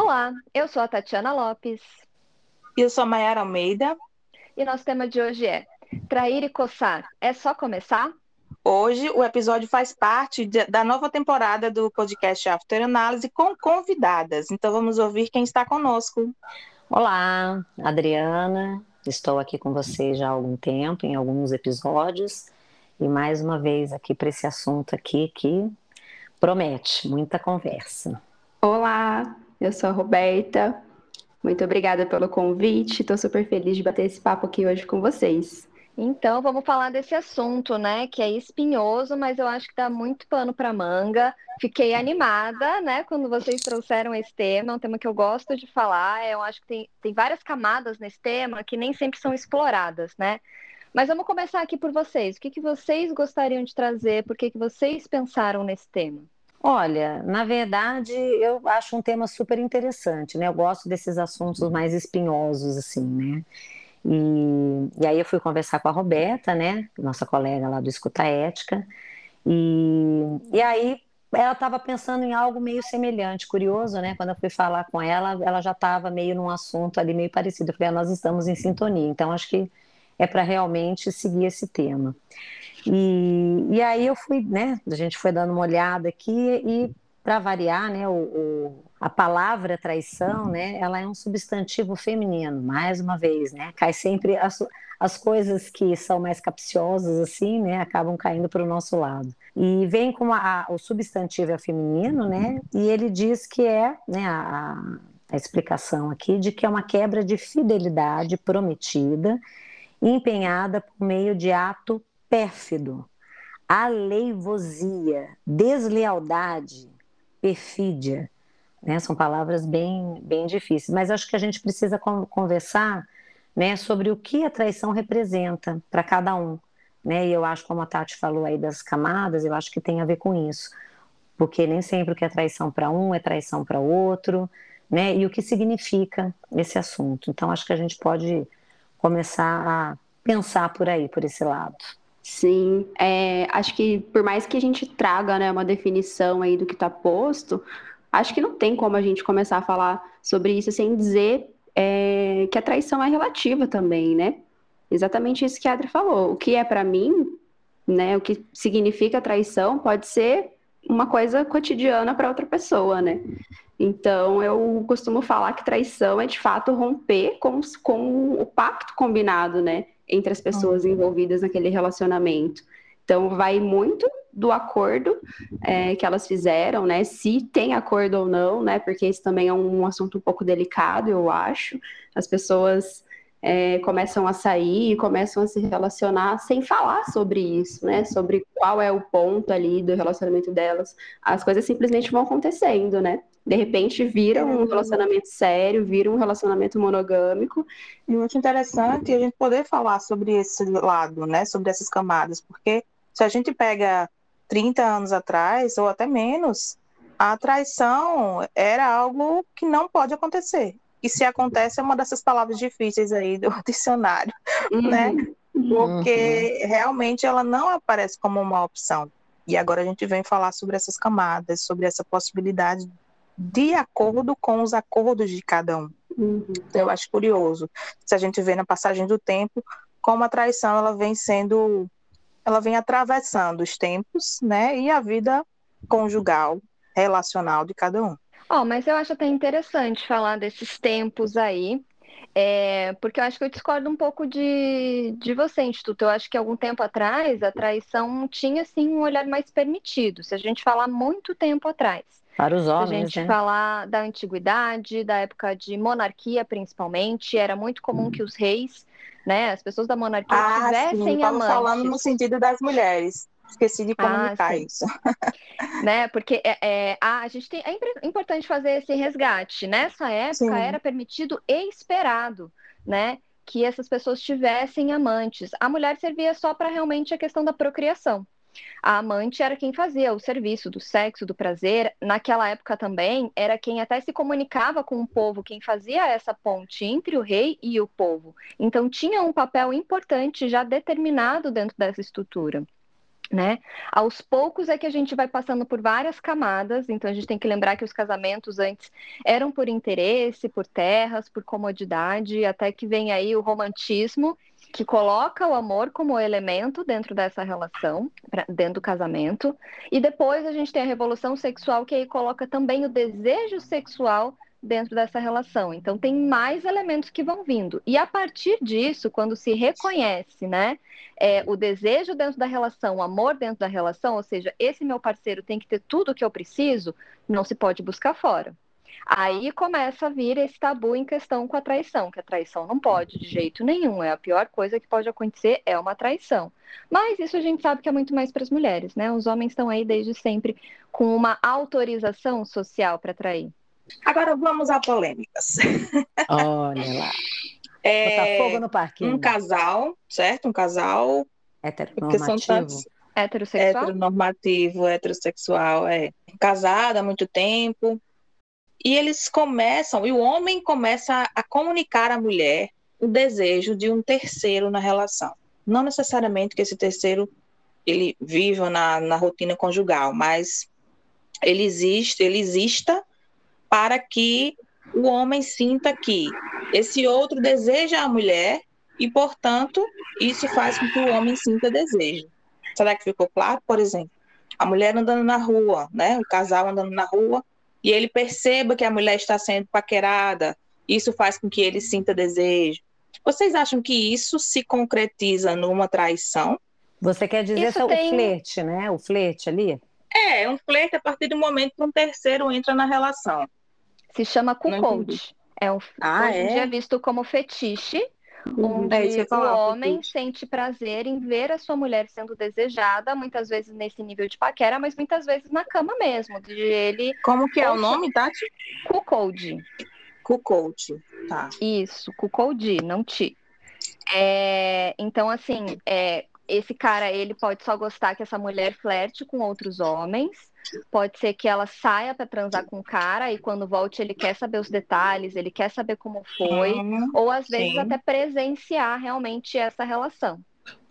Olá, eu sou a Tatiana Lopes. E eu sou a Mayara Almeida. E nosso tema de hoje é Trair e coçar. É só começar? Hoje o episódio faz parte de, da nova temporada do podcast After Análise com convidadas. Então vamos ouvir quem está conosco. Olá, Adriana. Estou aqui com você já há algum tempo, em alguns episódios, e mais uma vez aqui para esse assunto aqui que promete muita conversa. Olá, eu sou a Roberta. Muito obrigada pelo convite. Estou super feliz de bater esse papo aqui hoje com vocês. Então, vamos falar desse assunto, né? Que é espinhoso, mas eu acho que dá muito pano para manga. Fiquei animada, né? Quando vocês trouxeram esse tema, é um tema que eu gosto de falar. Eu acho que tem, tem várias camadas nesse tema que nem sempre são exploradas, né? Mas vamos começar aqui por vocês. O que, que vocês gostariam de trazer? Por que, que vocês pensaram nesse tema? Olha, na verdade, eu acho um tema super interessante, né? Eu gosto desses assuntos mais espinhosos, assim, né? E, e aí eu fui conversar com a Roberta, né? Nossa colega lá do Escuta Ética. E, e aí ela estava pensando em algo meio semelhante, curioso, né? Quando eu fui falar com ela, ela já estava meio num assunto ali meio parecido. Eu falei, ah, nós estamos em sintonia, então acho que é para realmente seguir esse tema. E, e aí eu fui, né? A gente foi dando uma olhada aqui e para variar, né? O, o, a palavra traição, né? Ela é um substantivo feminino, mais uma vez, né? Cai sempre as, as coisas que são mais capciosas assim, né? Acabam caindo para o nosso lado. E vem com a, o substantivo é feminino, né? E ele diz que é, né? A, a explicação aqui de que é uma quebra de fidelidade prometida empenhada por meio de ato pérfido, aleivosia, deslealdade, perfídia. Né? São palavras bem, bem difíceis, mas acho que a gente precisa conversar né, sobre o que a traição representa para cada um. Né? E eu acho, como a Tati falou aí das camadas, eu acho que tem a ver com isso. Porque nem sempre o que é traição para um é traição para outro, né? E o que significa esse assunto. Então, acho que a gente pode começar a pensar por aí, por esse lado. Sim, é, acho que por mais que a gente traga né, uma definição aí do que está posto, acho que não tem como a gente começar a falar sobre isso sem dizer é, que a traição é relativa também, né? Exatamente isso que a Adri falou. O que é para mim, né? O que significa traição pode ser uma coisa cotidiana para outra pessoa, né? Então, eu costumo falar que traição é de fato romper com, com o pacto combinado, né? entre as pessoas uhum. envolvidas naquele relacionamento. Então, vai muito do acordo é, que elas fizeram, né? Se tem acordo ou não, né? Porque isso também é um assunto um pouco delicado, eu acho. As pessoas é, começam a sair, começam a se relacionar sem falar sobre isso, né? Sobre qual é o ponto ali do relacionamento delas. As coisas simplesmente vão acontecendo, né? De repente vira um relacionamento sério, vira um relacionamento monogâmico. E muito interessante a gente poder falar sobre esse lado, né? Sobre essas camadas, porque se a gente pega 30 anos atrás, ou até menos, a traição era algo que não pode acontecer e se acontece é uma dessas palavras difíceis aí do dicionário, uhum. né? Porque uhum. realmente ela não aparece como uma opção. E agora a gente vem falar sobre essas camadas, sobre essa possibilidade de acordo com os acordos de cada um. Uhum. Então, eu acho curioso se a gente vê na passagem do tempo como a traição ela vem sendo, ela vem atravessando os tempos, né? E a vida conjugal, relacional de cada um. Ó, oh, mas eu acho até interessante falar desses tempos aí, é, porque eu acho que eu discordo um pouco de, de você, Instituto. Eu acho que algum tempo atrás a traição tinha, sim, um olhar mais permitido. Se a gente falar muito tempo atrás. Para os homens, Se a gente né? falar da antiguidade, da época de monarquia, principalmente, era muito comum hum. que os reis, né, as pessoas da monarquia ah, tivessem sim, amantes. falando no sentido das mulheres. Esqueci de comunicar ah, isso. né? Porque é, é, a, gente tem, é importante fazer esse resgate. Nessa época sim. era permitido e esperado, né? Que essas pessoas tivessem amantes. A mulher servia só para realmente a questão da procriação. A amante era quem fazia o serviço do sexo, do prazer. Naquela época também era quem até se comunicava com o povo, quem fazia essa ponte entre o rei e o povo. Então tinha um papel importante já determinado dentro dessa estrutura. Né? Aos poucos é que a gente vai passando por várias camadas, então a gente tem que lembrar que os casamentos antes eram por interesse, por terras, por comodidade, até que vem aí o romantismo, que coloca o amor como elemento dentro dessa relação, dentro do casamento, e depois a gente tem a revolução sexual, que aí coloca também o desejo sexual dentro dessa relação. Então tem mais elementos que vão vindo. E a partir disso, quando se reconhece, né, é, o desejo dentro da relação, o amor dentro da relação, ou seja, esse meu parceiro tem que ter tudo o que eu preciso, não se pode buscar fora. Aí começa a vir esse tabu em questão com a traição, que a traição não pode de jeito nenhum, é a pior coisa que pode acontecer é uma traição. Mas isso a gente sabe que é muito mais para as mulheres, né? Os homens estão aí desde sempre com uma autorização social para trair. Agora vamos a polêmicas. Olha lá. É, fogo no parquinho. Um casal, certo? Um casal. Heteronormativo. Heterossexual? Heteronormativo, heterossexual, é. Casado há muito tempo. E eles começam, e o homem começa a comunicar à mulher o desejo de um terceiro na relação. Não necessariamente que esse terceiro ele viva na, na rotina conjugal, mas ele existe, ele exista para que o homem sinta que esse outro deseja a mulher e, portanto, isso faz com que o homem sinta desejo. Será que ficou claro? Por exemplo, a mulher andando na rua, né? O casal andando na rua e ele perceba que a mulher está sendo paquerada, isso faz com que ele sinta desejo. Vocês acham que isso se concretiza numa traição? Você quer dizer isso tem... o flerte, né? O flerte ali? É, um flerte a partir do momento que um terceiro entra na relação. Se chama cuckold. É um, ah, hoje é? é visto como fetiche, uhum. onde é o homem sente prazer em ver a sua mulher sendo desejada, muitas vezes nesse nível de paquera, mas muitas vezes na cama mesmo, de ele... Como que é o nome, Tati? Cuckold. Cuckold, tá. Isso, cuckold, não ti. É, então, assim, é, esse cara, ele pode só gostar que essa mulher flerte com outros homens, Pode ser que ela saia para transar com o cara e quando volte ele quer saber os detalhes, ele quer saber como foi, uhum, ou às vezes sim. até presenciar realmente essa relação.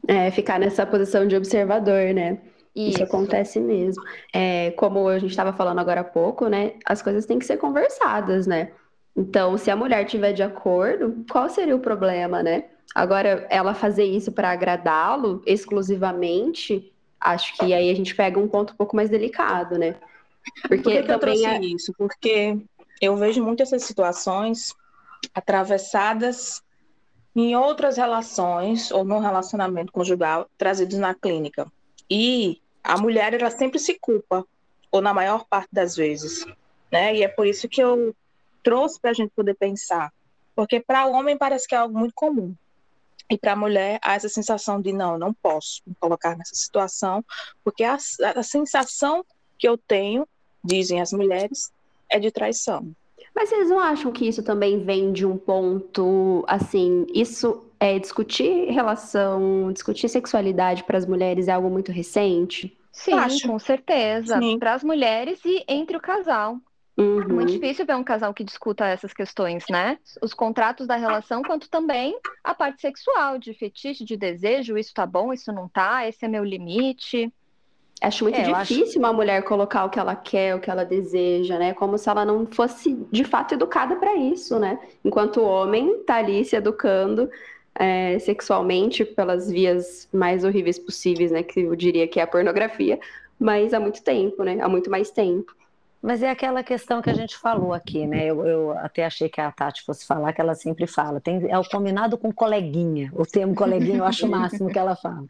É, ficar nessa posição de observador, né? Isso, Isso acontece mesmo. É, como a gente estava falando agora há pouco, né? As coisas têm que ser conversadas, né? Então, se a mulher tiver de acordo, qual seria o problema, né? Agora, ela fazer isso para agradá-lo exclusivamente, acho que aí a gente pega um ponto um pouco mais delicado, né? Porque Por que, que eu trouxe é... isso? Porque eu vejo muitas essas situações atravessadas em outras relações ou no relacionamento conjugal trazidos na clínica. E a mulher ela sempre se culpa, ou na maior parte das vezes, né? E é por isso que eu trouxe para a gente poder pensar, porque para o homem parece que é algo muito comum. E para a mulher, há essa sensação de não, não posso me colocar nessa situação, porque a, a sensação que eu tenho, dizem as mulheres, é de traição. Mas vocês não acham que isso também vem de um ponto, assim, isso é discutir relação, discutir sexualidade para as mulheres é algo muito recente? Sim, Acho. com certeza. Para as mulheres e entre o casal. Uhum. É muito difícil ver um casal que discuta essas questões, né? Os contratos da relação, quanto também a parte sexual, de fetiche, de desejo, isso tá bom, isso não tá, esse é meu limite. Acho muito é, difícil acho... uma mulher colocar o que ela quer, o que ela deseja, né? Como se ela não fosse de fato educada para isso, né? Enquanto o homem tá ali se educando é, sexualmente pelas vias mais horríveis possíveis, né? Que eu diria que é a pornografia, mas há muito tempo, né? Há muito mais tempo. Mas é aquela questão que a gente falou aqui, né? Eu, eu, até achei que a Tati fosse falar, que ela sempre fala. Tem, é o combinado com coleguinha. O termo coleguinha eu acho o máximo que ela fala.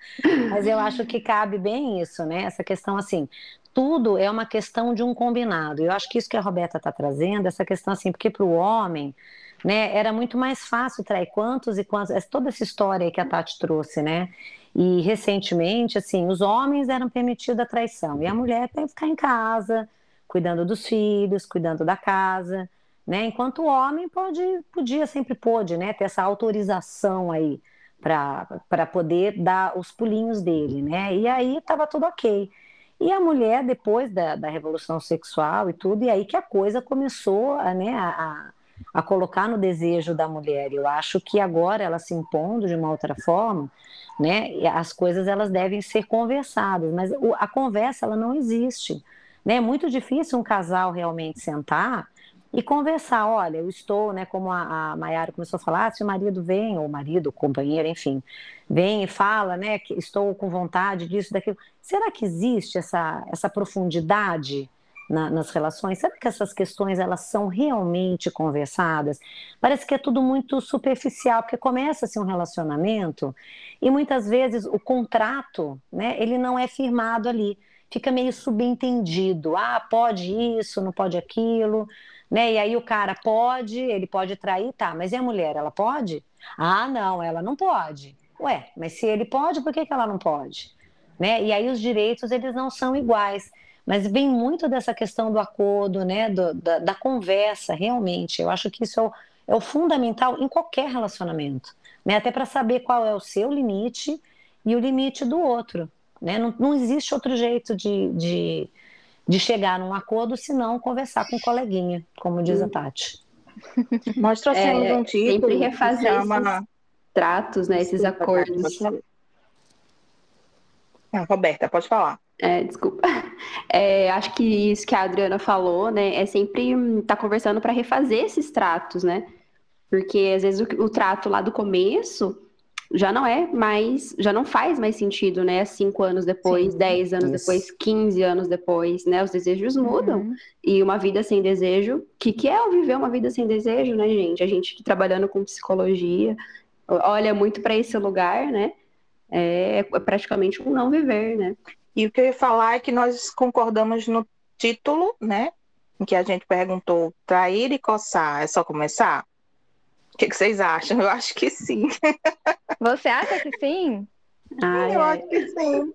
Mas eu acho que cabe bem isso, né? Essa questão assim, tudo é uma questão de um combinado. Eu acho que isso que a Roberta está trazendo, essa questão assim, porque para o homem, né, era muito mais fácil trair quantos e quantos, toda essa história que a Tati trouxe, né? E recentemente, assim, os homens eram permitidos a traição e a mulher tem que ficar em casa, cuidando dos filhos, cuidando da casa, né? Enquanto o homem pode, podia, sempre pôde, né? Ter essa autorização aí para poder dar os pulinhos dele, né? E aí estava tudo ok. E a mulher, depois da, da revolução sexual e tudo, e aí que a coisa começou a, né, a, a colocar no desejo da mulher. Eu acho que agora ela se impondo de uma outra forma, né? As coisas elas devem ser conversadas, mas a conversa ela não existe. Né? É muito difícil um casal realmente sentar e conversar. Olha, eu estou, né, como a, a Mayara começou a falar, se o marido vem, ou o marido, companheiro, enfim, vem e fala, né, que estou com vontade disso, daquilo. Será que existe essa, essa profundidade na, nas relações? Será que essas questões elas são realmente conversadas? Parece que é tudo muito superficial, porque começa-se um relacionamento e muitas vezes o contrato, né, ele não é firmado ali. Fica meio subentendido. Ah, pode isso, não pode aquilo né? E aí o cara pode, ele pode trair, tá, mas e a mulher, ela pode? Ah, não, ela não pode. Ué, mas se ele pode, por que, que ela não pode? Né? E aí os direitos, eles não são iguais. Mas vem muito dessa questão do acordo, né? Do, da, da, conversa, realmente. Eu acho que isso é o, é o fundamental em qualquer relacionamento. Né? Até para saber qual é o seu limite e o limite do outro. Né? Não, não existe outro jeito de, de, de chegar num acordo, se não conversar com o coleguinha, como diz a Tati. Nós trouxemos é, um título sempre refazer chama... esses tratos, né, esses desculpa, acordos. Ah, Roberta, pode falar. É, desculpa. É, acho que isso que a Adriana falou, né, é sempre estar tá conversando para refazer esses tratos, né? Porque às vezes o, o trato lá do começo já não é mais, já não faz mais sentido, né? Cinco anos depois, Sim, dez anos isso. depois, quinze anos depois, né? Os desejos mudam. Uhum. E uma vida sem desejo, o que, que é viver uma vida sem desejo, né, gente? A gente trabalhando com psicologia, olha muito para esse lugar, né? É, é praticamente um não viver, né? E o que eu ia falar é que nós concordamos no título, né? Em que a gente perguntou trair e coçar, é só começar? O que, que, vocês acham? Eu acho que sim. Você acha que sim? Ah, eu é. acho que sim.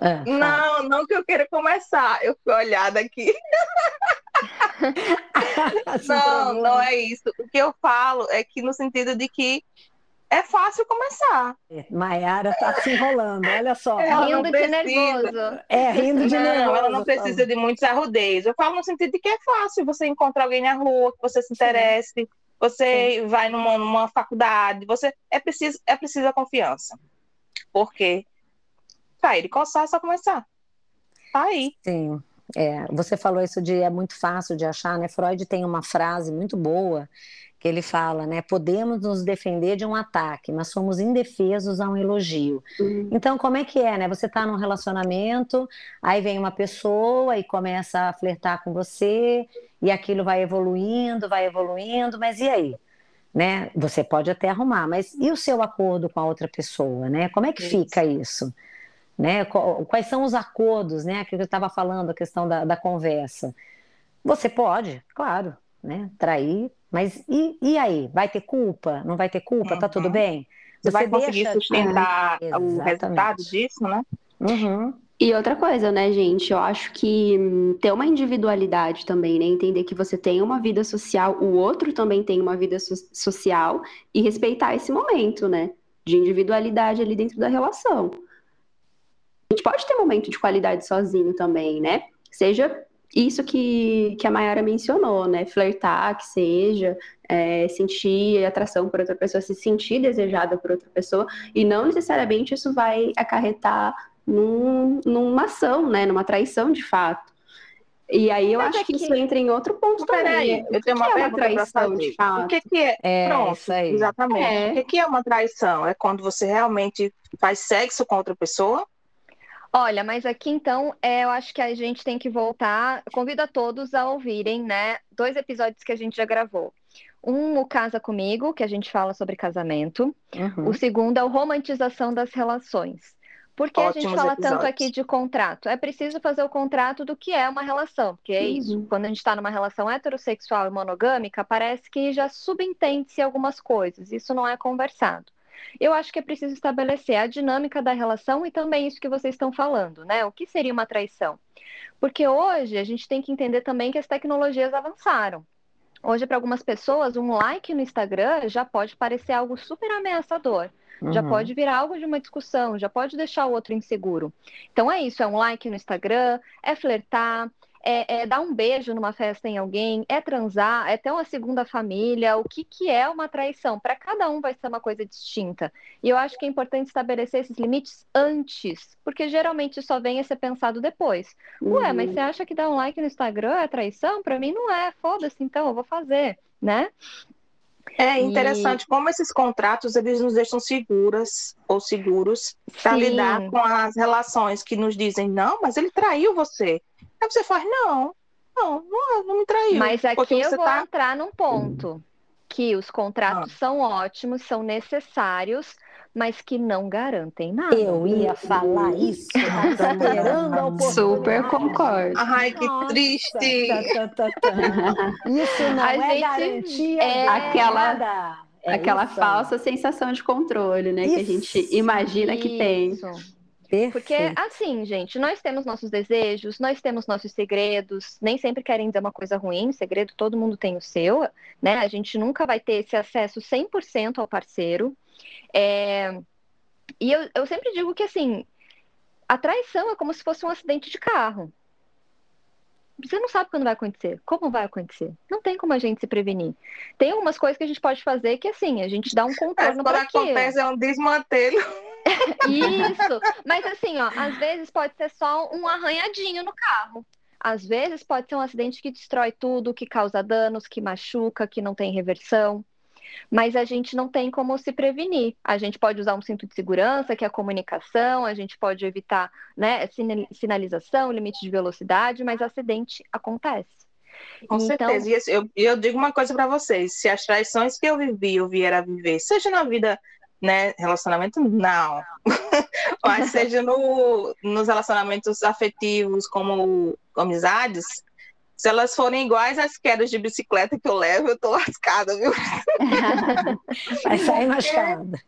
É, não, não que eu queira começar. Eu fui olhada aqui. não, não é isso. O que eu falo é que no sentido de que é fácil começar. É, Maiara tá se enrolando, olha só. Ela rindo de nervoso. É, rindo de não, nervoso. Ela não precisa de muitos arrudeios. Eu falo no sentido de que é fácil você encontrar alguém na rua, que você se interesse, Sim você Sim. vai numa, numa faculdade, você é preciso, é preciso a confiança. Porque para ele coçar é só começar. Tá aí. Sim. É, você falou isso de é muito fácil de achar, né? Freud tem uma frase muito boa que ele fala, né? Podemos nos defender de um ataque, mas somos indefesos a um elogio. Uhum. Então, como é que é, né? Você está num relacionamento, aí vem uma pessoa e começa a flertar com você, e aquilo vai evoluindo, vai evoluindo, mas e aí? Né? Você pode até arrumar, mas e o seu acordo com a outra pessoa, né? Como é que fica isso? Né? Quais são os acordos, né? Que eu estava falando, a questão da, da conversa. Você pode, claro, né? Trair mas e, e aí? Vai ter culpa? Não vai ter culpa? Uhum. Tá tudo uhum. bem? Você, Você vai conseguir deixa... sustentar ah, o resultado disso, né? Uhum. E outra coisa, né, gente? Eu acho que ter uma individualidade também, né? Entender que você tem uma vida social, o outro também tem uma vida so social e respeitar esse momento, né? De individualidade ali dentro da relação. A gente pode ter momento de qualidade sozinho também, né? Seja isso que, que a Mayara mencionou, né? Flertar, que seja, é, sentir atração por outra pessoa, se sentir desejada por outra pessoa, e não necessariamente isso vai acarretar num, numa ação, né? Numa traição de fato. E aí eu Mas acho é que, que, isso entra em outro ponto também. eu tenho uma, é uma traição de fato. O que, que é? é Pronto, isso aí. exatamente. É. O que, que é uma traição? É quando você realmente faz sexo com outra pessoa Olha, mas aqui então é, eu acho que a gente tem que voltar. Convido a todos a ouvirem, né? Dois episódios que a gente já gravou. Um, o Casa Comigo, que a gente fala sobre casamento. Uhum. O segundo é o Romantização das Relações. Por que Ótimos a gente fala episódios. tanto aqui de contrato? É preciso fazer o contrato do que é uma relação, porque é uhum. isso. Quando a gente está numa relação heterossexual e monogâmica, parece que já subentende-se algumas coisas. Isso não é conversado. Eu acho que é preciso estabelecer a dinâmica da relação e também isso que vocês estão falando, né? O que seria uma traição? Porque hoje a gente tem que entender também que as tecnologias avançaram. Hoje, para algumas pessoas, um like no Instagram já pode parecer algo super ameaçador. Uhum. Já pode virar algo de uma discussão, já pode deixar o outro inseguro. Então é isso, é um like no Instagram, é flertar, é, é, dar um beijo numa festa em alguém, é transar, é ter uma segunda família, o que, que é uma traição? Para cada um vai ser uma coisa distinta. E eu acho que é importante estabelecer esses limites antes, porque geralmente só vem a ser pensado depois. Uhum. Ué, mas você acha que dar um like no Instagram é traição? Para mim não é, foda-se, então eu vou fazer, né? É interessante e... como esses contratos eles nos deixam seguras ou seguros para lidar com as relações que nos dizem não, mas ele traiu você. Aí você faz, não, não, não, não me traiu. Mas aqui eu vou tá... entrar num ponto que os contratos ah. são ótimos, são necessários, mas que não garantem nada. Eu ia falar isso, esperando a oportunidade. Super concordo. Ai, que Nossa, triste. Tá, tá, tá, isso não a é garantia é aquela nada. É aquela isso. falsa sensação de controle, né, isso. que a gente imagina isso. que tem. Perfeito. Porque, assim, gente, nós temos nossos desejos, nós temos nossos segredos, nem sempre querem dizer uma coisa ruim, segredo todo mundo tem o seu, né? A gente nunca vai ter esse acesso 100% ao parceiro. É... E eu, eu sempre digo que, assim, a traição é como se fosse um acidente de carro. Você não sabe quando vai acontecer, como vai acontecer. Não tem como a gente se prevenir. Tem algumas coisas que a gente pode fazer que, assim, a gente dá um contorno para aquilo. Quando acontece é um desmantelho. Isso. Mas assim, ó, às vezes pode ser só um arranhadinho no carro. Às vezes pode ser um acidente que destrói tudo, que causa danos, que machuca, que não tem reversão. Mas a gente não tem como se prevenir. A gente pode usar um cinto de segurança, que é a comunicação, a gente pode evitar né, sinalização, limite de velocidade, mas acidente acontece. Com então... certeza. E eu, eu digo uma coisa para vocês: se as traições que eu vivi, eu vier a viver, seja na vida né, relacionamento, não. Mas seja no, nos relacionamentos afetivos, como amizades, se elas forem iguais às quedas de bicicleta que eu levo, eu tô lascada, viu? Vai sair machucada.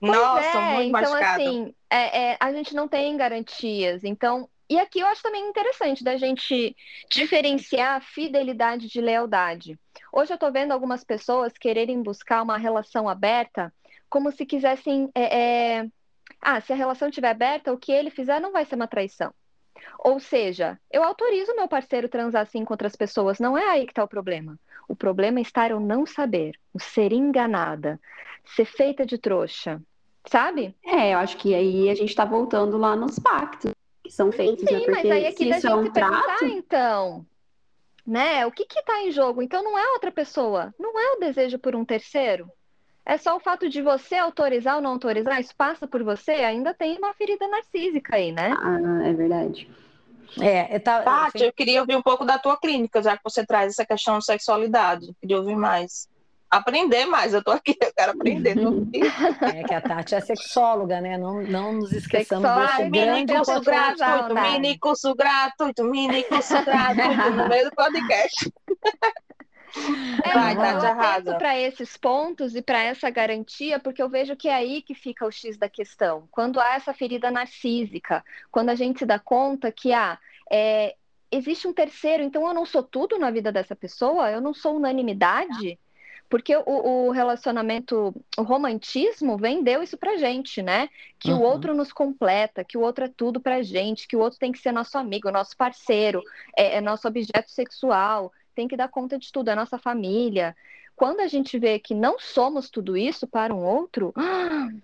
Nossa, é, muito então, machucada. assim, é, é, a gente não tem garantias. Então, e aqui eu acho também interessante da gente diferenciar a fidelidade de lealdade. Hoje eu estou vendo algumas pessoas quererem buscar uma relação aberta como se quisessem. É, é... Ah, se a relação estiver aberta, o que ele fizer não vai ser uma traição. Ou seja, eu autorizo meu parceiro transar assim com outras pessoas, não é aí que está o problema. O problema é estar eu não saber, o ser enganada, ser feita de trouxa, sabe? É, eu acho que aí a gente está voltando lá nos pactos que são feitos. Sim, né? mas aí aqui se da gente é um se trato... então, né? O que está em jogo? Então não é outra pessoa, não é o desejo por um terceiro. É só o fato de você autorizar ou não autorizar, isso passa por você, ainda tem uma ferida narcísica aí, né? Ah, é verdade. É, eu tá, Tati, eu queria ouvir um pouco da tua clínica, já que você traz essa questão de sexualidade. Queria ouvir mais. Aprender mais, eu tô aqui, eu quero aprender. é que a Tati é sexóloga, né? Não, não nos esqueçamos desse mini curso gratuito, mini curso gratuito, mini curso gratuito, no meio do podcast. É, Vai, então, eu para esses pontos e para essa garantia, porque eu vejo que é aí que fica o X da questão. Quando há essa ferida narcísica, quando a gente se dá conta que ah, é, existe um terceiro, então eu não sou tudo na vida dessa pessoa, eu não sou unanimidade. Porque o, o relacionamento, o romantismo vendeu isso pra gente, né? Que uhum. o outro nos completa, que o outro é tudo pra gente, que o outro tem que ser nosso amigo, nosso parceiro, é, é nosso objeto sexual, tem que dar conta de tudo, é a nossa família. Quando a gente vê que não somos tudo isso para um outro.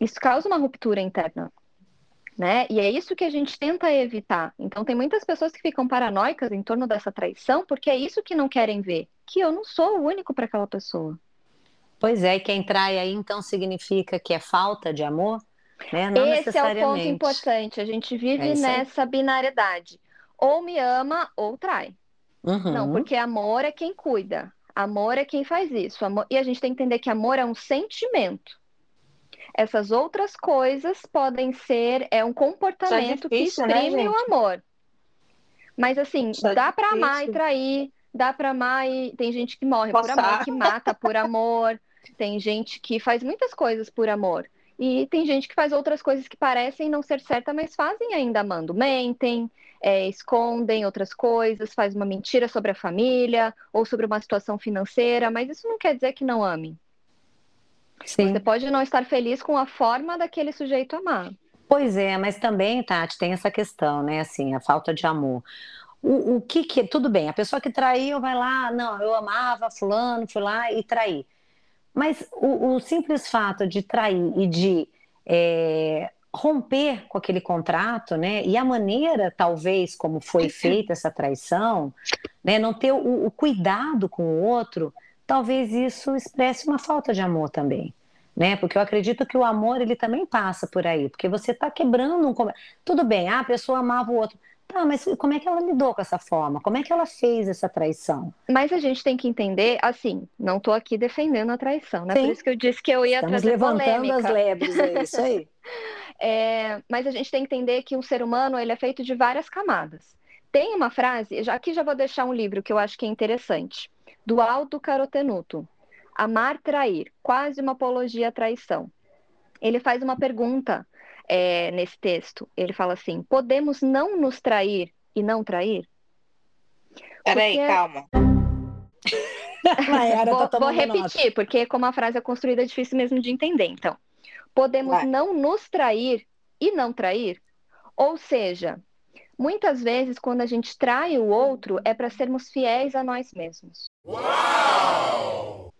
Isso causa uma ruptura interna. Né? E é isso que a gente tenta evitar. Então, tem muitas pessoas que ficam paranoicas em torno dessa traição, porque é isso que não querem ver, que eu não sou o único para aquela pessoa. Pois é, e quem trai aí então significa que é falta de amor? Né? Esse é o ponto importante. A gente vive é nessa binariedade. Ou me ama ou trai. Uhum. Não, porque amor é quem cuida. Amor é quem faz isso. Amor... E a gente tem que entender que amor é um sentimento. Essas outras coisas podem ser é um comportamento é difícil, que né, exprime né, o amor. Mas assim, é dá para amar e trair, dá para amar e tem gente que morre Passar. por amor, que mata por amor, tem gente que faz muitas coisas por amor. E tem gente que faz outras coisas que parecem não ser certa, mas fazem ainda amando. Mentem, é, escondem outras coisas, faz uma mentira sobre a família ou sobre uma situação financeira, mas isso não quer dizer que não ame. Sim. Você pode não estar feliz com a forma daquele sujeito amar. Pois é, mas também, Tati, tem essa questão, né? Assim, a falta de amor. O, o que que. Tudo bem, a pessoa que traiu vai lá, não, eu amava Fulano, fui lá e traí. Mas o, o simples fato de trair e de é, romper com aquele contrato, né? E a maneira, talvez, como foi feita essa traição, né? Não ter o, o cuidado com o outro, talvez isso expresse uma falta de amor também né? Porque eu acredito que o amor ele também passa por aí, porque você está quebrando um tudo bem, ah, a pessoa amava o outro, tá? Mas como é que ela lidou com essa forma? Como é que ela fez essa traição? Mas a gente tem que entender, assim, não estou aqui defendendo a traição, né? Sim. Por isso que eu disse que eu ia Estamos trazer levantando polêmica. as lebres, é isso aí. é, mas a gente tem que entender que um ser humano ele é feito de várias camadas. Tem uma frase, já aqui já vou deixar um livro que eu acho que é interessante, do Aldo Carotenuto, Amar trair, quase uma apologia à traição. Ele faz uma pergunta é, nesse texto. Ele fala assim: podemos não nos trair e não trair? Peraí, porque... calma. vou, tá vou repetir, nota. porque como a frase é construída, é difícil mesmo de entender. Então, podemos Vai. não nos trair e não trair? Ou seja, muitas vezes, quando a gente trai o outro, é para sermos fiéis a nós mesmos. Uau!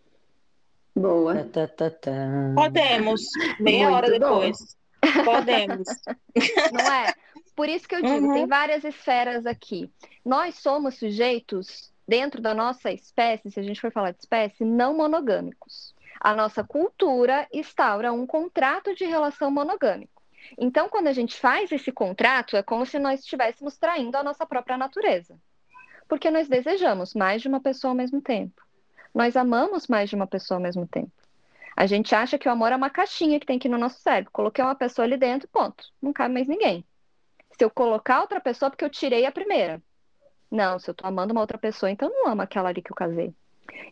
Boa. Tá, tá, tá, Podemos, meia Muito hora depois. Bom. Podemos. Não é? Por isso que eu digo, uhum. tem várias esferas aqui. Nós somos sujeitos, dentro da nossa espécie, se a gente for falar de espécie, não monogâmicos. A nossa cultura instaura um contrato de relação monogâmico. Então, quando a gente faz esse contrato, é como se nós estivéssemos traindo a nossa própria natureza. Porque nós desejamos mais de uma pessoa ao mesmo tempo nós amamos mais de uma pessoa ao mesmo tempo. A gente acha que o amor é uma caixinha que tem aqui no nosso cérebro. Coloquei uma pessoa ali dentro, ponto. Não cabe mais ninguém. Se eu colocar outra pessoa, é porque eu tirei a primeira. Não, se eu tô amando uma outra pessoa, então não amo aquela ali que eu casei.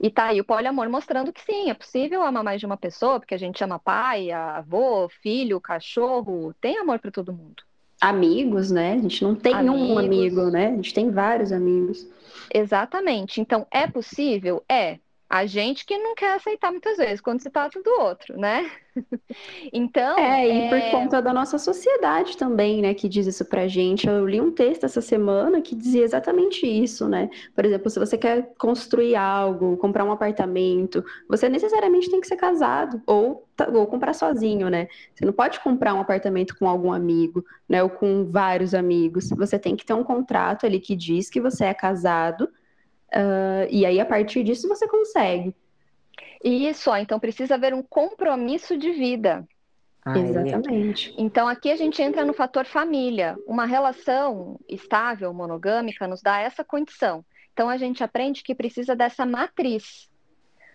E tá aí o poliamor mostrando que sim, é possível amar mais de uma pessoa, porque a gente ama pai, avô, filho, cachorro, tem amor para todo mundo. Amigos, né? A gente não tem amigos. um amigo, né? A gente tem vários amigos. Exatamente. Então, é possível? É. A gente que não quer aceitar muitas vezes quando se trata do outro, né? então. É, e é... por conta da nossa sociedade também, né, que diz isso pra gente. Eu li um texto essa semana que dizia exatamente isso, né? Por exemplo, se você quer construir algo, comprar um apartamento, você necessariamente tem que ser casado ou, ou comprar sozinho, né? Você não pode comprar um apartamento com algum amigo, né? Ou com vários amigos. Você tem que ter um contrato ali que diz que você é casado Uh, e aí, a partir disso, você consegue. Isso, ó, então precisa haver um compromisso de vida. Exatamente. Então aqui a gente entra no fator família. Uma relação estável, monogâmica, nos dá essa condição. Então a gente aprende que precisa dessa matriz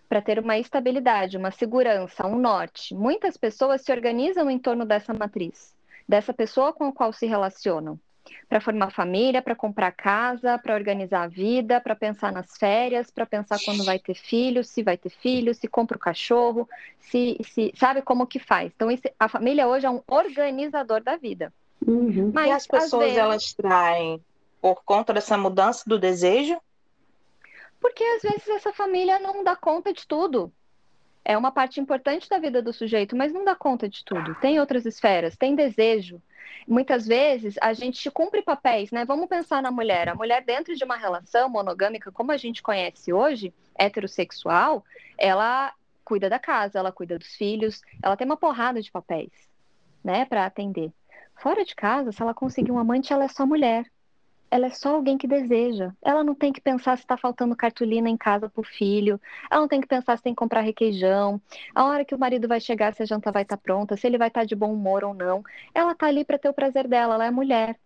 para ter uma estabilidade, uma segurança, um norte. Muitas pessoas se organizam em torno dessa matriz, dessa pessoa com a qual se relacionam para formar família, para comprar casa, para organizar a vida, para pensar nas férias, para pensar quando vai ter filho, se vai ter filho, se compra o cachorro, se, se sabe como que faz. Então a família hoje é um organizador da vida. Uhum. Mas, e as pessoas vezes... elas traem por conta dessa mudança do desejo? Porque às vezes essa família não dá conta de tudo. É uma parte importante da vida do sujeito, mas não dá conta de tudo. Tem outras esferas, tem desejo, muitas vezes a gente cumpre papéis, né? Vamos pensar na mulher. A mulher, dentro de uma relação monogâmica, como a gente conhece hoje, heterossexual, ela cuida da casa, ela cuida dos filhos, ela tem uma porrada de papéis, né, para atender. Fora de casa, se ela conseguir um amante, ela é só mulher ela é só alguém que deseja. Ela não tem que pensar se está faltando cartolina em casa para o filho. Ela não tem que pensar se tem que comprar requeijão. A hora que o marido vai chegar, se a janta vai estar tá pronta, se ele vai estar tá de bom humor ou não. Ela está ali para ter o prazer dela. Ela é mulher.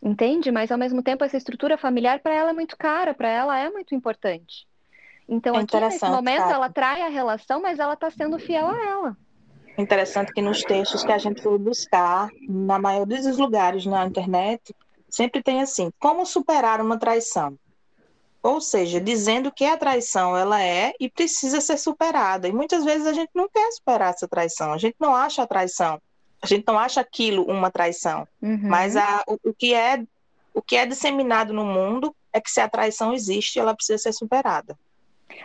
Entende? Mas ao mesmo tempo essa estrutura familiar para ela é muito cara, para ela é muito importante. Então, é aqui nesse momento cara. ela trai a relação, mas ela está sendo fiel a ela. Interessante que nos textos que a gente foi buscar, na maioria dos lugares na internet, sempre tem assim, como superar uma traição? Ou seja, dizendo que a traição ela é e precisa ser superada. E muitas vezes a gente não quer superar essa traição, a gente não acha a traição, a gente não acha aquilo uma traição. Uhum. Mas a, o, o, que é o que é disseminado no mundo é que se a traição existe, ela precisa ser superada.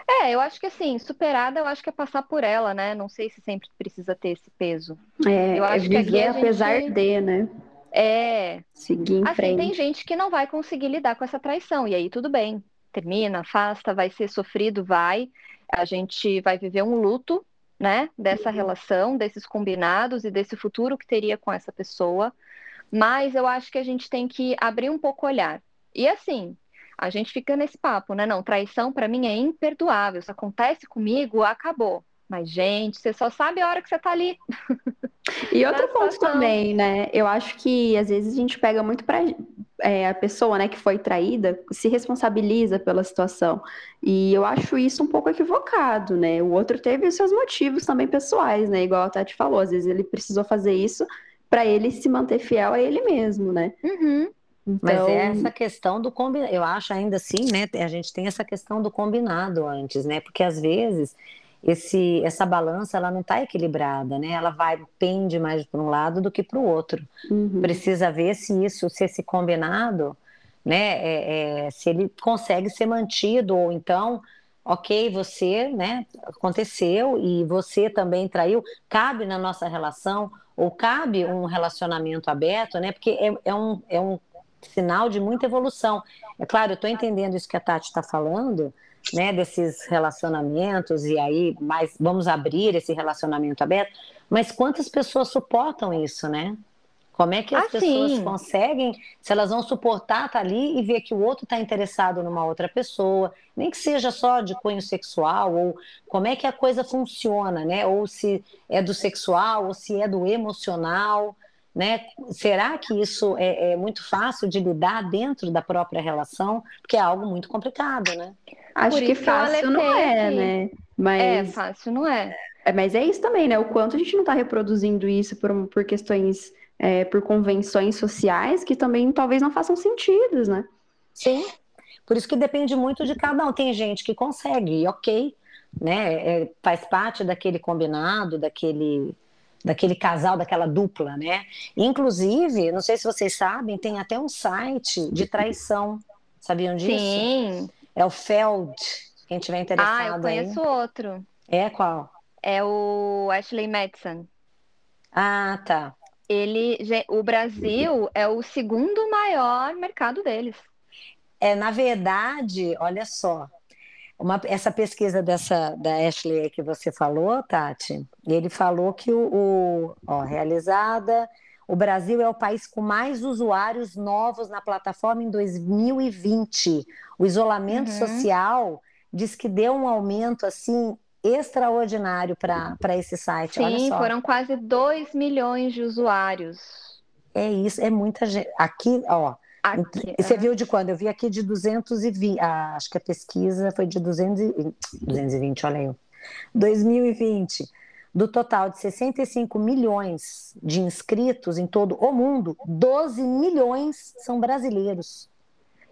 É, eu acho que assim, superada, eu acho que é passar por ela, né? Não sei se sempre precisa ter esse peso. É, eu acho é viver que apesar gente... de, né? É. Seguir em assim, frente. tem gente que não vai conseguir lidar com essa traição, e aí tudo bem. Termina, afasta, vai ser sofrido, vai. A gente vai viver um luto, né? Dessa uhum. relação, desses combinados e desse futuro que teria com essa pessoa. Mas eu acho que a gente tem que abrir um pouco o olhar. E assim, a gente fica nesse papo, né? Não, traição para mim é imperdoável. Se acontece comigo, acabou. Mas, gente, você só sabe a hora que você tá ali. E outro ponto também, né? Eu acho que às vezes a gente pega muito para é, a pessoa, né, que foi traída, se responsabiliza pela situação. E eu acho isso um pouco equivocado, né? O outro teve os seus motivos também pessoais, né? Igual a Tati falou, às vezes ele precisou fazer isso para ele se manter fiel a ele mesmo, né? Uhum. Então... Mas é essa questão do combinado, eu acho ainda assim, né? A gente tem essa questão do combinado antes, né? Porque às vezes esse, essa balança ela não está equilibrada, né? Ela vai pende mais para um lado do que para o outro. Uhum. Precisa ver se isso, se esse combinado, né? É, é, se ele consegue ser mantido ou então ok, você, né, aconteceu e você também traiu, cabe na nossa relação, ou cabe um relacionamento aberto, né, porque é, é um, é um sinal de muita evolução. É claro, eu estou entendendo isso que a Tati está falando, né, desses relacionamentos, e aí mais vamos abrir esse relacionamento aberto, mas quantas pessoas suportam isso, né? Como é que as ah, pessoas conseguem, se elas vão suportar estar tá ali e ver que o outro está interessado numa outra pessoa, nem que seja só de cunho sexual, ou como é que a coisa funciona, né? Ou se é do sexual, ou se é do emocional. Né? Será que isso é, é, muito fácil de lidar dentro da própria relação? Porque é algo muito complicado, né? Acho Por que fácil não é, né? Mas... É, fácil não é. é. Mas é isso também, né? O quanto a gente não está reproduzindo isso por, por questões, é, por convenções sociais que também talvez não façam sentido, né? Sim. Por isso que depende muito de cada um. Tem gente que consegue, ok, né? É, faz parte daquele combinado, daquele daquele casal, daquela dupla, né? Inclusive, não sei se vocês sabem, tem até um site de traição. Sabiam disso? Sim. É o Feld. Quem tiver interessado. Ah, eu conheço aí. outro. É qual? É o Ashley Madison. Ah, tá. Ele, o Brasil é o segundo maior mercado deles. É, na verdade, olha só, uma, essa pesquisa dessa da Ashley que você falou, Tati, ele falou que o, o ó, realizada, o Brasil é o país com mais usuários novos na plataforma em 2020. O isolamento uhum. social diz que deu um aumento assim extraordinário para esse site. Sim, foram quase 2 milhões de usuários. É isso, é muita gente. Aqui, ó, Aqui, e você viu de quando? Eu vi aqui de 220, ah, acho que a pesquisa foi de 200, 220, olha eu. 2020, do total de 65 milhões de inscritos em todo o mundo, 12 milhões são brasileiros.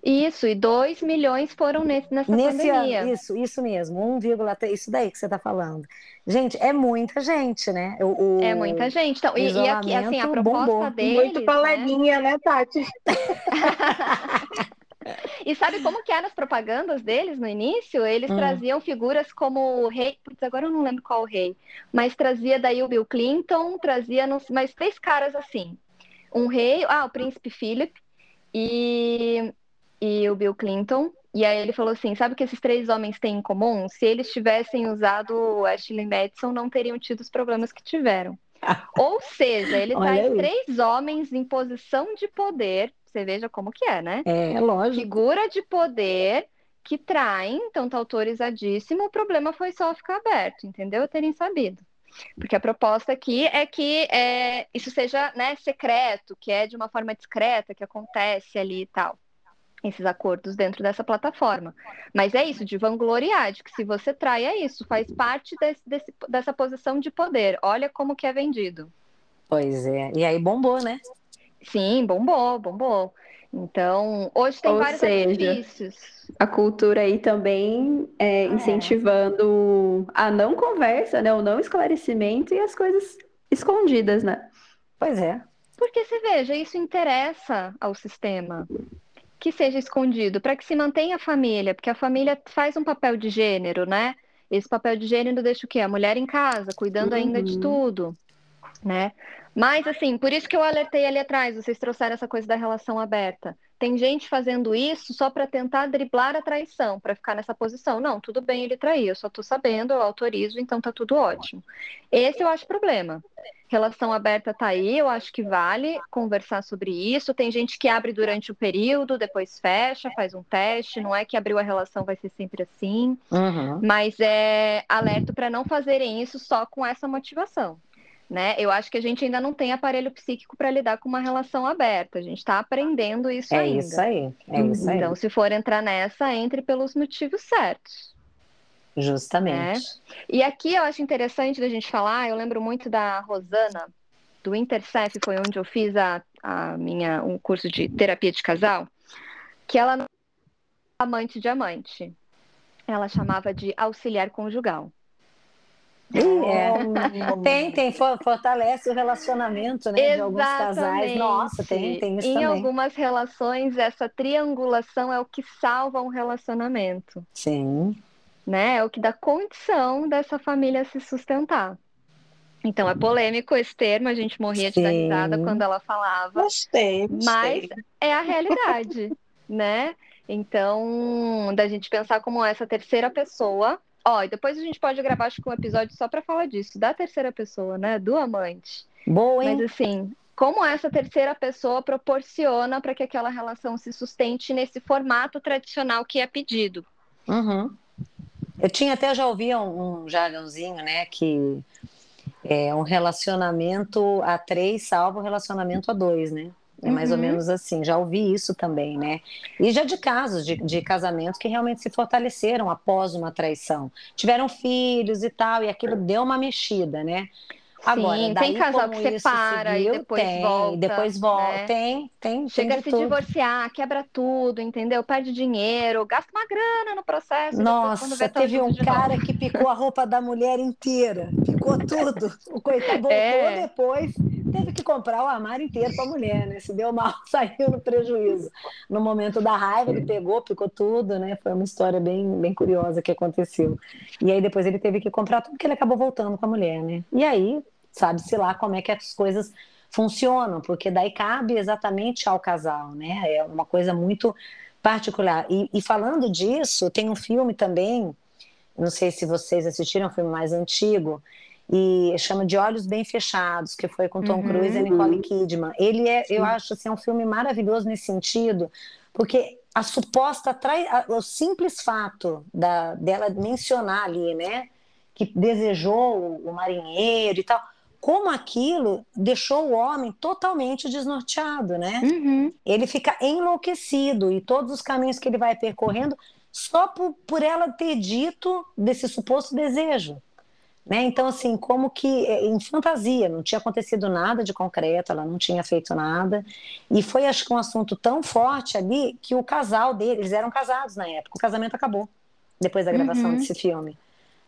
Isso, e 2 milhões foram nesse, nessa Nesse pandemia. Ano, isso, isso mesmo, 1,3, isso daí que você está falando. Gente, é muita gente, né? O, é muita gente. Então, e, e aqui, assim, a proposta bombou. deles... Muito coleguinha, né, né Tati? E sabe como que eram as propagandas deles no início? Eles hum. traziam figuras como o rei, putz, agora eu não lembro qual o rei, mas trazia daí o Bill Clinton, trazia mais três caras assim. Um rei, ah, o príncipe Philip e e o Bill Clinton. E aí ele falou assim: sabe o que esses três homens têm em comum? Se eles tivessem usado o Ashley Madison, não teriam tido os problemas que tiveram. Ou seja, ele traz três homens em posição de poder. Você veja como que é, né? É, lógico. Figura de poder que traem, então tá autorizadíssimo. O problema foi só ficar aberto, entendeu? Terem sabido. Porque a proposta aqui é que é, isso seja né, secreto, que é de uma forma discreta, que acontece ali e tal esses acordos dentro dessa plataforma. Mas é isso, de vangloriar, de que se você trai, é isso, faz parte desse, desse, dessa posição de poder. Olha como que é vendido. Pois é. E aí bombou, né? Sim, bombou, bombou. Então, hoje tem Ou vários seja, artifícios. A cultura aí também é, é. incentivando a não conversa, né? O não esclarecimento e as coisas escondidas, né? Pois é. Porque você veja, isso interessa ao sistema. Que seja escondido, para que se mantenha a família, porque a família faz um papel de gênero, né? Esse papel de gênero deixa o quê? A mulher em casa, cuidando uhum. ainda de uhum. tudo, né? Mas, assim, por isso que eu alertei ali atrás, vocês trouxeram essa coisa da relação aberta. Tem gente fazendo isso só para tentar driblar a traição, para ficar nessa posição. Não, tudo bem ele trair, eu só estou sabendo, eu autorizo, então tá tudo ótimo. Esse eu acho problema. Relação aberta tá aí, eu acho que vale conversar sobre isso. Tem gente que abre durante o período, depois fecha, faz um teste. Não é que abriu a relação vai ser sempre assim, uhum. mas é alerta para não fazerem isso só com essa motivação né? Eu acho que a gente ainda não tem aparelho psíquico para lidar com uma relação aberta. A gente está aprendendo isso é ainda. Isso aí, é isso aí. Então, se for entrar nessa, entre pelos motivos certos. Justamente. Né? E aqui eu acho interessante da gente falar, eu lembro muito da Rosana, do Intercef, foi onde eu fiz a, a minha, um curso de terapia de casal, que ela não amante de amante. Ela chamava de auxiliar conjugal. É. tem, tem, fortalece o relacionamento né, de alguns casais. Nossa, tem, tem isso em também. algumas relações, essa triangulação é o que salva um relacionamento. Sim. Né? É o que dá condição dessa família se sustentar. Então é polêmico esse termo, a gente morria de dar risada quando ela falava. Gostei, gostei. Mas é a realidade, né? Então, da gente pensar como essa terceira pessoa Ó, e depois a gente pode gravar, acho que um episódio só para falar disso, da terceira pessoa, né? Do amante. Boa, hein? Mas assim, como essa terceira pessoa proporciona para que aquela relação se sustente nesse formato tradicional que é pedido. Uhum. Eu tinha até já ouvi um, um jargãozinho, né? Que é um relacionamento a três salva o relacionamento a dois, né? É mais uhum. ou menos assim, já ouvi isso também, né? E já de casos de, de casamentos que realmente se fortaleceram após uma traição. Tiveram filhos e tal, e aquilo deu uma mexida, né? Agora, Sim, tem casal que separa seguiu, e depois tem, volta. Depois volta. Né? Tem, tem. Chega tem a se tudo. divorciar, quebra tudo, entendeu? Perde dinheiro, gasta uma grana no processo. Nossa, teve um cara novo. que picou a roupa da mulher inteira. Picou tudo. O coitado voltou é. depois, teve que comprar o armário inteiro para a mulher, né? Se deu mal, saiu no prejuízo. No momento da raiva, ele pegou, picou tudo, né? Foi uma história bem, bem curiosa que aconteceu. E aí depois ele teve que comprar tudo, porque ele acabou voltando com a mulher, né? E aí sabe-se lá como é que as coisas funcionam, porque daí cabe exatamente ao casal, né? É uma coisa muito particular. E, e, falando disso, tem um filme também, não sei se vocês assistiram, é um filme mais antigo, e chama de Olhos Bem Fechados, que foi com Tom uhum. Cruise e Nicole Kidman. Ele é, eu acho assim, é um filme maravilhoso nesse sentido, porque a suposta trai, o simples fato da, dela mencionar ali, né, que desejou o marinheiro e tal, como aquilo deixou o homem totalmente desnorteado, né? Uhum. Ele fica enlouquecido e todos os caminhos que ele vai percorrendo só por, por ela ter dito desse suposto desejo. Né? Então, assim, como que é, em fantasia, não tinha acontecido nada de concreto, ela não tinha feito nada. E foi, acho que, um assunto tão forte ali que o casal deles, eles eram casados na época, o casamento acabou depois da gravação uhum. desse filme.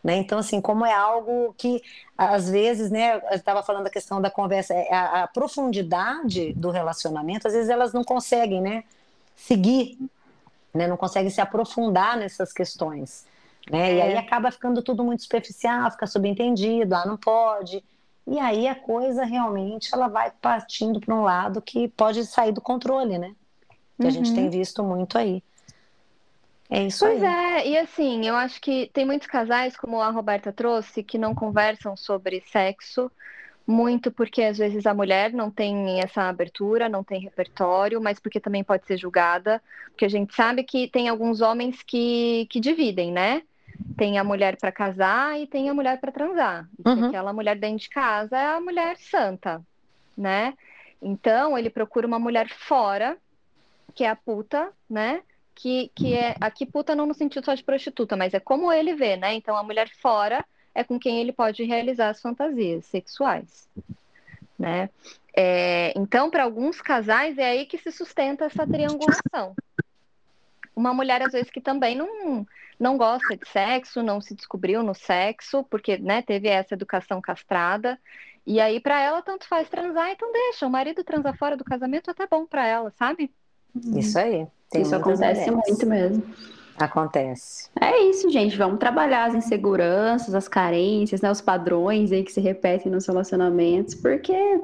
Né? Então, assim, como é algo que, às vezes, né, eu estava falando da questão da conversa, é, a, a, profundidade do relacionamento, às vezes elas não conseguem né, seguir, né, não conseguem se aprofundar nessas questões. Né? É. E aí acaba ficando tudo muito superficial, fica subentendido, ah, não pode. E aí a coisa realmente ela vai partindo para um lado que pode sair do controle, né? Que uhum. a gente tem uhum. visto muito aí. É isso pois aí. é, e assim, eu acho que tem muitos casais, como a Roberta trouxe, que não conversam sobre sexo, muito porque às vezes a mulher não tem essa abertura, não tem repertório, mas porque também pode ser julgada, porque a gente sabe que tem alguns homens que, que dividem, né? Tem a mulher para casar e tem a mulher para transar. Uhum. Aquela mulher dentro de casa é a mulher santa, né? Então ele procura uma mulher fora, que é a puta, né? que, que é aqui puta não no sentido só de prostituta, mas é como ele vê, né? Então a mulher fora é com quem ele pode realizar as fantasias sexuais, né? É, então, para alguns casais é aí que se sustenta essa triangulação. Uma mulher às vezes que também não não gosta de sexo, não se descobriu no sexo, porque né, teve essa educação castrada. E aí, para ela, tanto faz transar, então deixa. O marido transa fora do casamento, é até bom para ela, sabe? Isso aí. Tem isso acontece mulheres. muito mesmo. Acontece. É isso, gente. Vamos trabalhar as inseguranças, as carências, né, os padrões aí que se repetem nos relacionamentos, porque,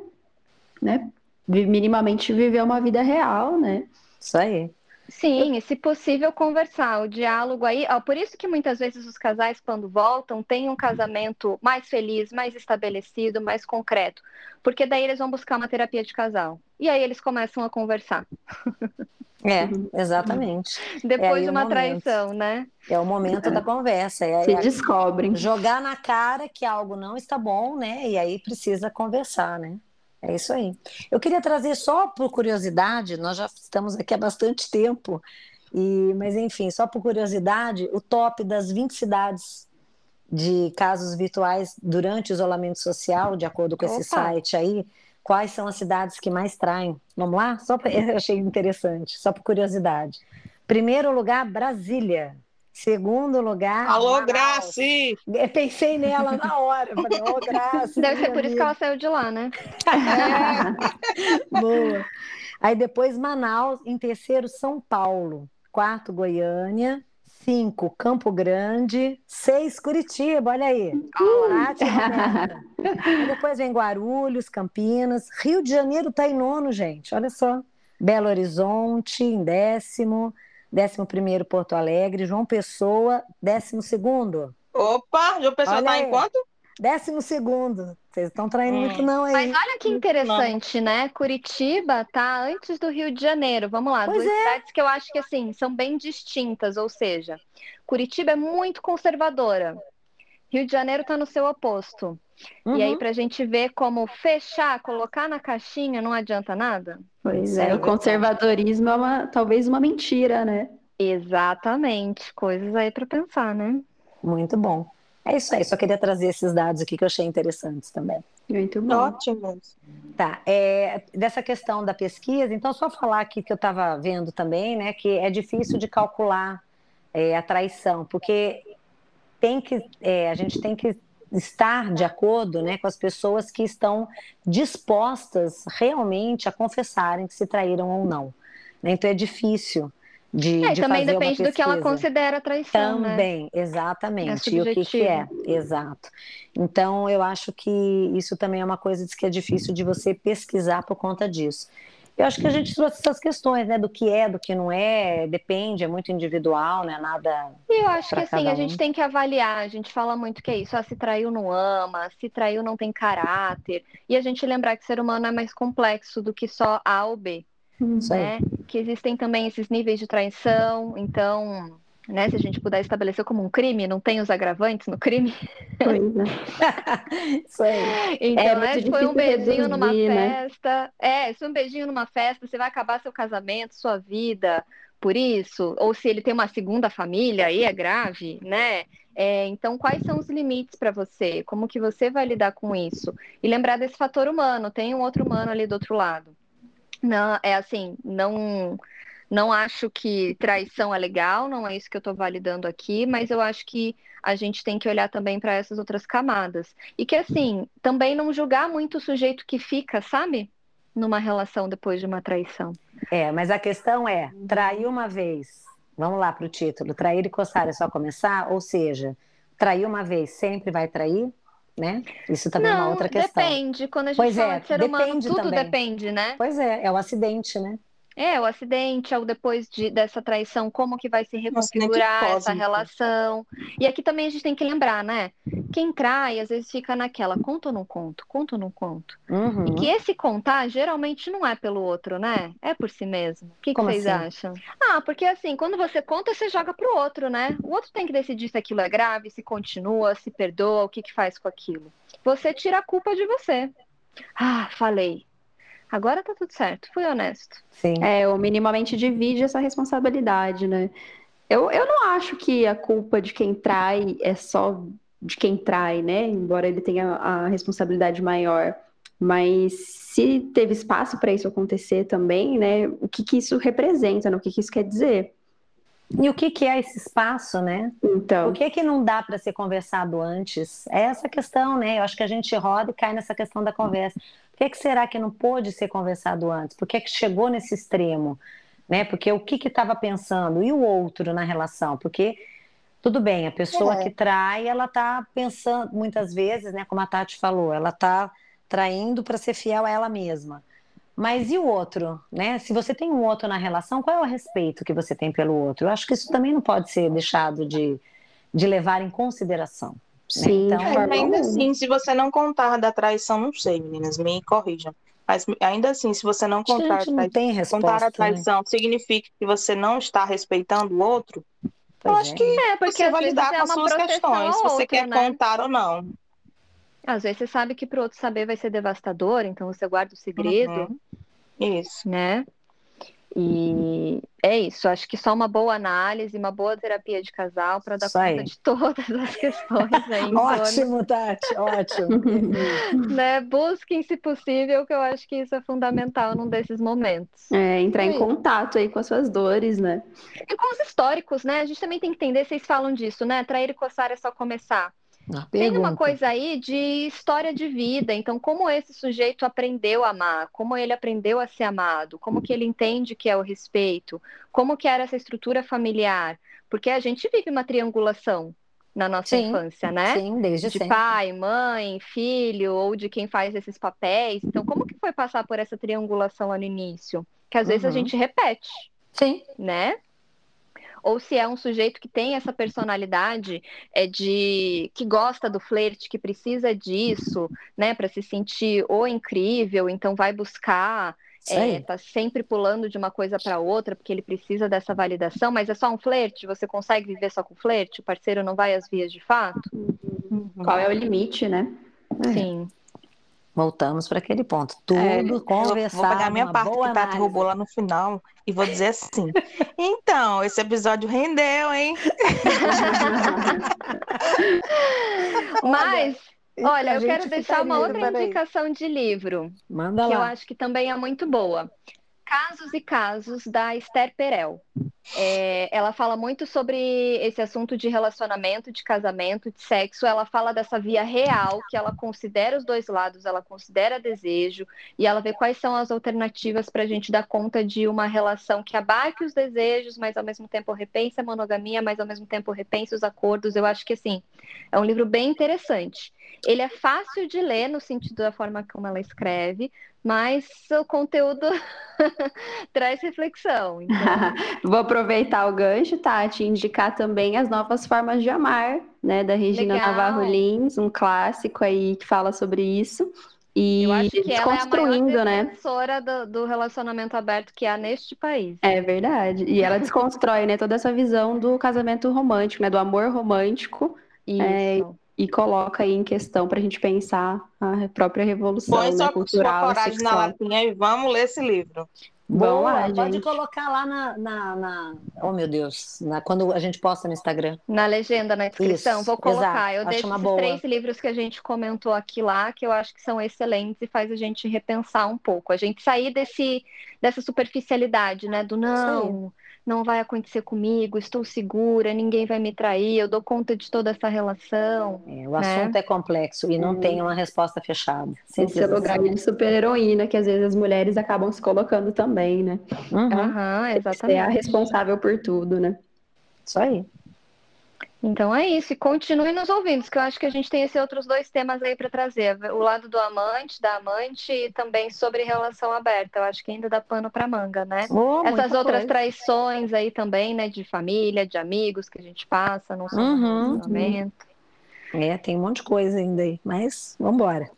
né, minimamente viver uma vida real, né? Isso aí. Sim, e se possível conversar, o diálogo aí, ó, por isso que muitas vezes os casais quando voltam têm um casamento mais feliz, mais estabelecido, mais concreto, porque daí eles vão buscar uma terapia de casal. E aí eles começam a conversar. É, exatamente. Depois é de uma traição, né? É o momento da conversa. É, Se é descobrem. Jogar na cara que algo não está bom, né? E aí precisa conversar, né? É isso aí. Eu queria trazer só por curiosidade, nós já estamos aqui há bastante tempo, e, mas enfim, só por curiosidade, o top das 20 cidades de casos virtuais durante o isolamento social, de acordo com Opa. esse site aí, quais são as cidades que mais traem? Vamos lá? Só pra, eu achei interessante, só por curiosidade. Primeiro lugar, Brasília. Segundo lugar. Alô, Grace! Pensei nela na hora. Falei, ô, Grace. Deve ser por isso que ela saiu de lá, né? É. Boa. Aí depois Manaus, em terceiro, São Paulo. Quarto, Goiânia. Cinco, Campo Grande. Seis, Curitiba, olha aí. Uh. depois vem Guarulhos, Campinas. Rio de Janeiro está em nono, gente. Olha só. Belo Horizonte, em décimo. 11 Porto Alegre, João Pessoa, 12 Opa, João Pessoa está em quanto? 12 Vocês estão traindo muito não aí. Mas olha que interessante, não. né? Curitiba tá antes do Rio de Janeiro. Vamos lá, pois duas é. cidades que eu acho que assim são bem distintas, ou seja, Curitiba é muito conservadora. Rio de Janeiro está no seu oposto. Uhum. E aí, uhum. para a gente ver como fechar, colocar na caixinha, não adianta nada? Pois é, o conservadorismo é uma, talvez uma mentira, né? Exatamente, coisas aí para pensar, né? Muito bom. É isso aí, só queria trazer esses dados aqui que eu achei interessantes também. Muito bom. Ótimo. Tá, é, dessa questão da pesquisa, então só falar aqui que eu estava vendo também, né, que é difícil de calcular é, a traição, porque tem que, é, a gente tem que estar de acordo né, com as pessoas que estão dispostas realmente a confessarem que se traíram ou não. Né? Então é difícil de, é, de também depende do que ela considera traição. Né? Também, né? exatamente. É e o que, que é, exato. Então eu acho que isso também é uma coisa que é difícil de você pesquisar por conta disso. Eu acho que a gente trouxe essas questões, né? Do que é, do que não é, depende, é muito individual, né? Nada. E eu acho que assim, um. a gente tem que avaliar, a gente fala muito que é isso, ah, se traiu não ama, se traiu não tem caráter. E a gente lembrar que ser humano é mais complexo do que só A ou B. Isso né? Que existem também esses níveis de traição, então né? Se a gente puder estabelecer como um crime, não tem os agravantes no crime. Pois é. Isso aí. Então, é, né, se foi um beijinho reduzir, numa né? festa, é, se foi um beijinho numa festa, você vai acabar seu casamento, sua vida por isso, ou se ele tem uma segunda família, aí é grave, né? É, então, quais são os limites para você? Como que você vai lidar com isso? E lembrar desse fator humano, tem um outro humano ali do outro lado. Não, é assim, não não acho que traição é legal, não é isso que eu estou validando aqui, mas eu acho que a gente tem que olhar também para essas outras camadas. E que, assim, também não julgar muito o sujeito que fica, sabe? Numa relação depois de uma traição. É, mas a questão é: trair uma vez, vamos lá para o título, trair e coçar é só começar? Ou seja, trair uma vez sempre vai trair? Né? Isso também não, é uma outra questão. Depende, quando a gente pois fala é, de ser humano, tudo também. depende, né? Pois é, é o acidente, né? É, o acidente, ou depois de, dessa traição, como que vai se reconfigurar essa relação. E aqui também a gente tem que lembrar, né? Quem trai, às vezes fica naquela, conto ou não conto, conto ou não conto. Uhum. E que esse contar, geralmente, não é pelo outro, né? É por si mesmo. O que, que vocês assim? acham? Ah, porque assim, quando você conta, você joga pro outro, né? O outro tem que decidir se aquilo é grave, se continua, se perdoa, o que, que faz com aquilo. Você tira a culpa de você. Ah, falei Agora tá tudo certo, fui honesto. Sim. É, ou minimamente divide essa responsabilidade, né? Eu, eu não acho que a culpa de quem trai é só de quem trai, né? Embora ele tenha a responsabilidade maior. Mas se teve espaço para isso acontecer também, né? O que, que isso representa, né? o que, que isso quer dizer? E o que, que é esse espaço, né? Então. O que é que não dá para ser conversado antes? É essa questão, né? Eu acho que a gente roda e cai nessa questão da conversa. Por que, que será que não pôde ser conversado antes? Por que, que chegou nesse extremo? né? Porque o que estava pensando e o outro na relação? Porque tudo bem, a pessoa é. que trai, ela está pensando muitas vezes, né? Como a Tati falou, ela está traindo para ser fiel a ela mesma. Mas e o outro, né? Se você tem um outro na relação, qual é o respeito que você tem pelo outro? Eu acho que isso também não pode ser deixado de, de levar em consideração. Sim, né? então, é, ainda assim, se você não contar da traição, não sei, meninas, me corrijam. Mas ainda assim, se você não contar, Gente, não tem resposta, contar a né? traição, né? significa que você não está respeitando o outro? Pois eu acho é. que é, porque você vai lidar com as suas questões, se você outra, quer né? contar ou não. Às vezes você sabe que para o outro saber vai ser devastador, então você guarda o segredo. Uhum. Isso. Né? E é isso, acho que só uma boa análise, uma boa terapia de casal para dar isso conta aí. de todas as questões aí. ótimo, Tati, ótimo. né? Busquem, se possível, que eu acho que isso é fundamental num desses momentos. É, entrar em contato aí com as suas dores, né? E com os históricos, né? A gente também tem que entender, vocês falam disso, né? Trair e coçar é só começar. Tem uma coisa aí de história de vida, então como esse sujeito aprendeu a amar, como ele aprendeu a ser amado, como que ele entende que é o respeito, como que era essa estrutura familiar, porque a gente vive uma triangulação na nossa sim, infância, né? Sim, desde de sempre. pai, mãe, filho, ou de quem faz esses papéis. Então, como que foi passar por essa triangulação no início? Que às uhum. vezes a uhum. gente repete. Sim. Né? Ou se é um sujeito que tem essa personalidade é de que gosta do flerte, que precisa disso, né, para se sentir ou incrível, então vai buscar é, tá sempre pulando de uma coisa para outra porque ele precisa dessa validação, mas é só um flerte? Você consegue viver só com flerte? O parceiro não vai às vias de fato? Uhum. Qual é o limite, né? Sim. Voltamos para aquele ponto. Tudo é, conversar. Vou pegar a minha parte que Tati roubou lá no final e vou dizer assim. então, esse episódio rendeu, hein? Mas, olha, eu quero deixar uma outra indicação de livro. Manda que lá. eu acho que também é muito boa. Casos e Casos, da Esther Perel. É, ela fala muito sobre esse assunto de relacionamento, de casamento, de sexo. Ela fala dessa via real, que ela considera os dois lados, ela considera desejo, e ela vê quais são as alternativas para a gente dar conta de uma relação que abarque os desejos, mas ao mesmo tempo repense a monogamia, mas ao mesmo tempo repense os acordos. Eu acho que, assim, é um livro bem interessante. Ele é fácil de ler no sentido da forma como ela escreve, mas o conteúdo traz reflexão. Então... Vou aproveitar o gancho, Tati, e indicar também as novas formas de amar, né, da Regina Legal. Navarro Lins, um clássico aí que fala sobre isso. E Eu acho que desconstruindo, ela é a né? Do, do relacionamento aberto que há neste país. É verdade. E ela desconstrói, né, toda essa visão do casamento romântico, né, do amor romântico. Isso. É, e coloca aí em questão para a gente pensar a própria revolução Põe né, cultural. Põe sua coragem na latinha e vamos ler esse livro. Vamos lá, pode gente. colocar lá na, na, na, Oh, meu Deus, na, quando a gente posta no Instagram. Na legenda, na descrição, Isso, vou colocar. Exato, eu deixo esses boa. três livros que a gente comentou aqui lá, que eu acho que são excelentes e faz a gente repensar um pouco. A gente sair desse, dessa superficialidade, né? Do não não vai acontecer comigo, estou segura, ninguém vai me trair, eu dou conta de toda essa relação. É, o né? assunto é complexo e não hum. tem uma resposta fechada. Esse é lugar de super-heroína que às vezes as mulheres acabam se colocando também, né? Uhum, uhum exatamente. Você é a responsável por tudo, né? Isso aí. Então é isso, e continue nos ouvindo, que eu acho que a gente tem esses outros dois temas aí para trazer, o lado do amante, da amante e também sobre relação aberta. Eu acho que ainda dá pano para manga, né? Oh, Essas outras coisa. traições aí também, né, de família, de amigos que a gente passa, não só uhum, relacionamento. É, tem um monte de coisa ainda aí, mas vamos embora.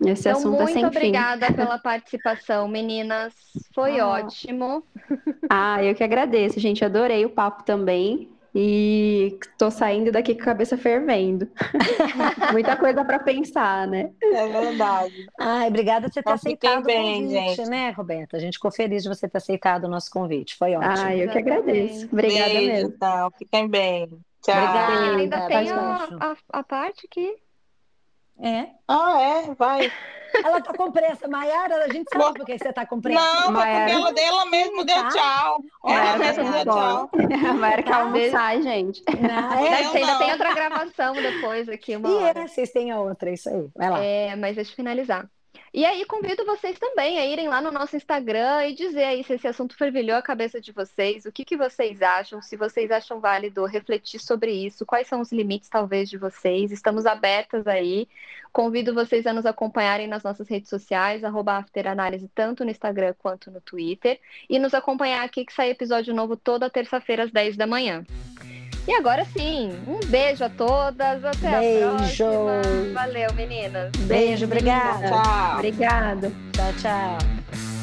Esse então, assunto é muito é obrigada fim. pela participação, meninas. Foi ah. ótimo. Ah, eu que agradeço, gente. Adorei o papo também. E tô saindo daqui com a cabeça fervendo. Muita coisa para pensar, né? É verdade. Ai, obrigada por você ter aceitado bem, o convite, gente. né, Roberta? A gente ficou feliz de você ter aceitado o nosso convite. Foi ótimo. Ah, eu que agradeço. Obrigada Beijo, mesmo. Então, fiquem bem. Tchau. Obrigada. Ainda tem a, a, a parte que é. Ah, é? Vai. Ela tá com pressa. Maiara, a gente sabe por que você tá com pressa. Não, Maiara... porque ela, ela mesmo deu tá? tchau. Ela mesmo deu tchau. Maiara quer almoçar, gente. Não, é, você ainda tem outra gravação depois aqui. Uma e hora. É, vocês têm a outra, isso aí. Vai lá. É, mas deixa eu finalizar. E aí convido vocês também a irem lá no nosso Instagram e dizer aí se esse assunto fervilhou a cabeça de vocês, o que, que vocês acham, se vocês acham válido refletir sobre isso, quais são os limites talvez de vocês. Estamos abertas aí. Convido vocês a nos acompanharem nas nossas redes sociais, afteranálise, tanto no Instagram quanto no Twitter, e nos acompanhar aqui que sai episódio novo toda terça-feira às 10 da manhã. E agora sim, um beijo a todas. Até beijo. a próxima. Valeu, meninas. Beijo, obrigada. Tchau. Obrigada. Tchau, tchau.